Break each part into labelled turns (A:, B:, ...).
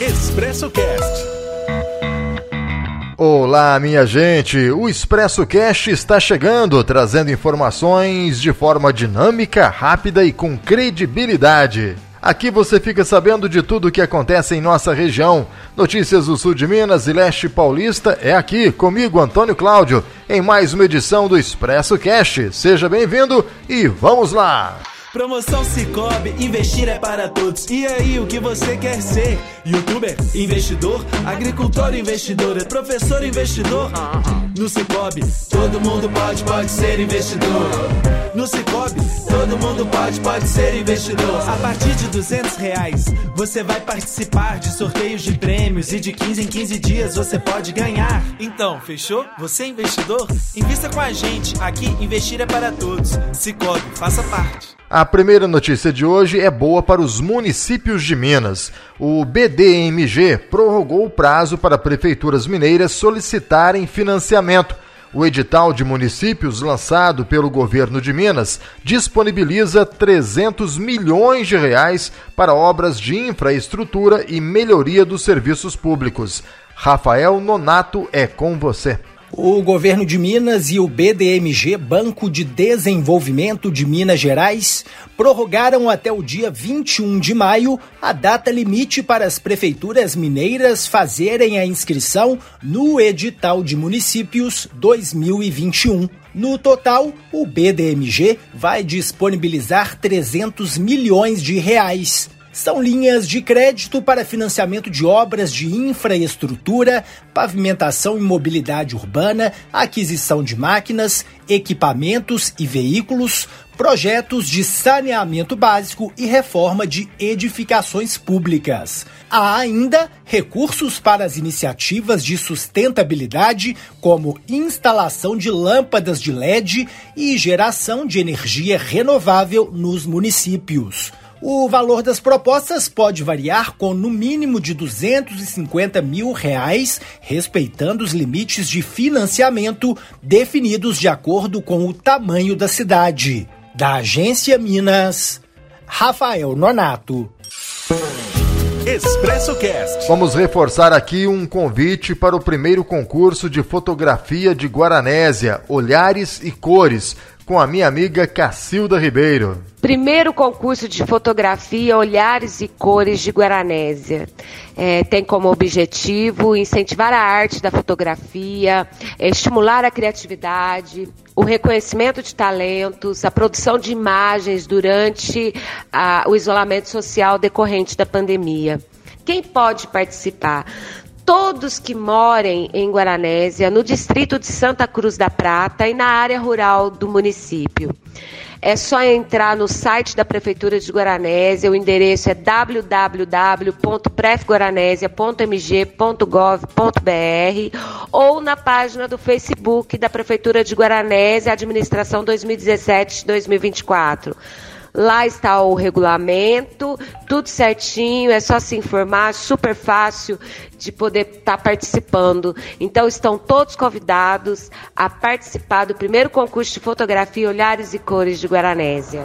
A: Expresso Cast.
B: Olá, minha gente! O Expresso Cast está chegando, trazendo informações de forma dinâmica, rápida e com credibilidade. Aqui você fica sabendo de tudo o que acontece em nossa região. Notícias do sul de Minas e leste paulista é aqui, comigo, Antônio Cláudio, em mais uma edição do Expresso Cast. Seja bem-vindo e vamos lá!
C: Promoção Cicobi, investir é para todos. E aí, o que você quer ser? Youtuber, investidor, agricultor, investidor, professor, investidor? No Cicobi, todo mundo pode, pode ser investidor. No Cicobi, todo mundo pode, pode ser investidor. A partir de 200 reais, você vai participar de sorteios de prêmios e de 15 em 15 dias você pode ganhar. Então, fechou? Você é investidor? Invista com a gente. Aqui, investir é para todos. Cicobi, faça parte.
B: A primeira notícia de hoje é boa para os municípios de Minas. O BDMG prorrogou o prazo para prefeituras mineiras solicitarem financiamento. O edital de municípios lançado pelo governo de Minas disponibiliza 300 milhões de reais para obras de infraestrutura e melhoria dos serviços públicos. Rafael Nonato é com você.
D: O governo de Minas e o BDMG, Banco de Desenvolvimento de Minas Gerais, prorrogaram até o dia 21 de maio a data limite para as prefeituras mineiras fazerem a inscrição no edital de municípios 2021. No total, o BDMG vai disponibilizar 300 milhões de reais são linhas de crédito para financiamento de obras de infraestrutura, pavimentação e mobilidade urbana, aquisição de máquinas, equipamentos e veículos, projetos de saneamento básico e reforma de edificações públicas. Há ainda recursos para as iniciativas de sustentabilidade, como instalação de lâmpadas de LED e geração de energia renovável nos municípios. O valor das propostas pode variar com no mínimo de 250 mil reais, respeitando os limites de financiamento definidos de acordo com o tamanho da cidade. Da Agência Minas, Rafael Nonato.
A: Expresso Cast.
B: Vamos reforçar aqui um convite para o primeiro concurso de fotografia de Guaranésia, Olhares e Cores com a minha amiga Cacilda Ribeiro.
E: Primeiro concurso de fotografia Olhares e Cores de Guaranésia. É, tem como objetivo incentivar a arte da fotografia, estimular a criatividade, o reconhecimento de talentos, a produção de imagens durante a, o isolamento social decorrente da pandemia. Quem pode participar? Todos que morem em Guaranésia, no distrito de Santa Cruz da Prata e na área rural do município. É só entrar no site da Prefeitura de Guaranésia, o endereço é www.prefguaranésia.mg.gov.br ou na página do Facebook da Prefeitura de Guaranésia, Administração 2017-2024. Lá está o regulamento, tudo certinho, é só se informar, super fácil de poder estar tá participando. Então estão todos convidados a participar do primeiro concurso de fotografia Olhares e Cores de Guaranésia.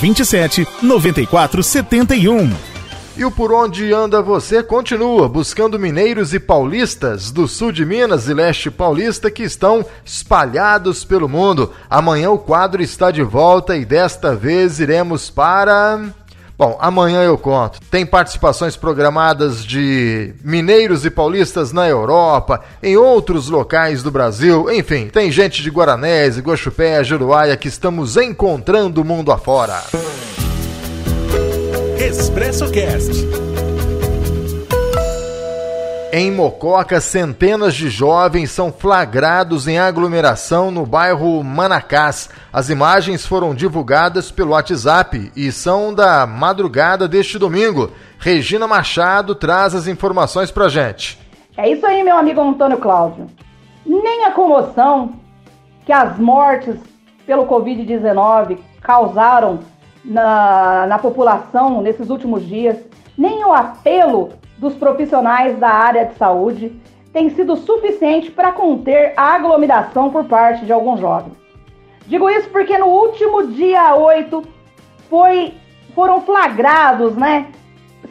A: 27 94 71.
B: E o Por Onde Anda Você continua buscando mineiros e paulistas do sul de Minas e leste paulista que estão espalhados pelo mundo. Amanhã o quadro está de volta e desta vez iremos para. Bom, amanhã eu conto. Tem participações programadas de mineiros e paulistas na Europa, em outros locais do Brasil, enfim, tem gente de Guaranés, Guaxupé, Juruáia que estamos encontrando o mundo afora.
A: Expresso Cast.
B: Em Mococa, centenas de jovens são flagrados em aglomeração no bairro Manacás. As imagens foram divulgadas pelo WhatsApp e são da madrugada deste domingo. Regina Machado traz as informações pra gente.
F: É isso aí, meu amigo Antônio Cláudio. Nem a comoção que as mortes pelo Covid-19 causaram na, na população nesses últimos dias, nem o apelo dos profissionais da área de saúde tem sido suficiente para conter a aglomeração por parte de alguns jovens. Digo isso porque no último dia 8 foi, foram flagrados, né,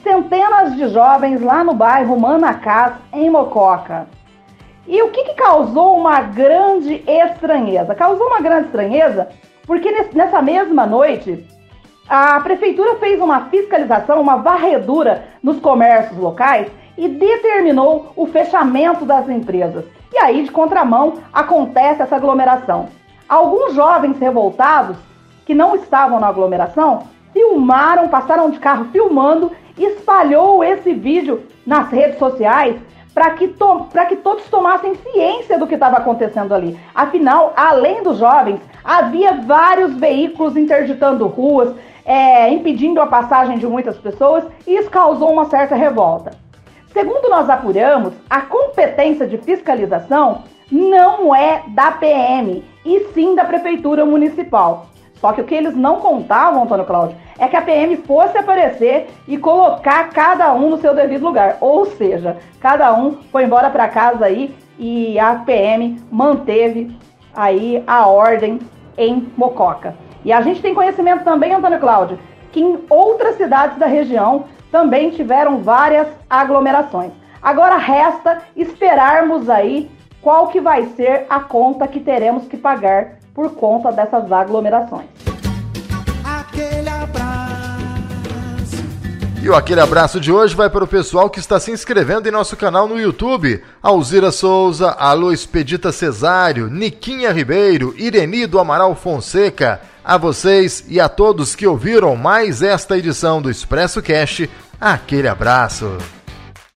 F: centenas de jovens lá no bairro Manacás, em Mococa. E o que, que causou uma grande estranheza? Causou uma grande estranheza porque nessa mesma noite a prefeitura fez uma fiscalização, uma varredura nos comércios locais e determinou o fechamento das empresas. E aí, de contramão, acontece essa aglomeração. Alguns jovens revoltados que não estavam na aglomeração filmaram, passaram de carro filmando, espalhou esse vídeo nas redes sociais para que, to que todos tomassem ciência do que estava acontecendo ali. Afinal, além dos jovens, havia vários veículos interditando ruas, é, impedindo a passagem de muitas pessoas e isso causou uma certa revolta. Segundo nós apuramos, a competência de fiscalização não é da PM, e sim da Prefeitura Municipal. Só que o que eles não contavam, Antônio Cláudio, é que a PM fosse aparecer e colocar cada um no seu devido lugar. Ou seja, cada um foi embora para casa aí e a PM manteve aí a ordem em Mococa. E a gente tem conhecimento também, Antônio Cláudio, que em outras cidades da região também tiveram várias aglomerações. Agora resta esperarmos aí qual que vai ser a conta que teremos que pagar por conta dessas aglomerações. Aquele
B: e o aquele abraço de hoje vai para o pessoal que está se inscrevendo em nosso canal no YouTube. Alzira Souza, Alô Expedita Cesário, Niquinha Ribeiro, Ireni do Amaral Fonseca. A vocês e a todos que ouviram mais esta edição do Expresso Cast, aquele abraço.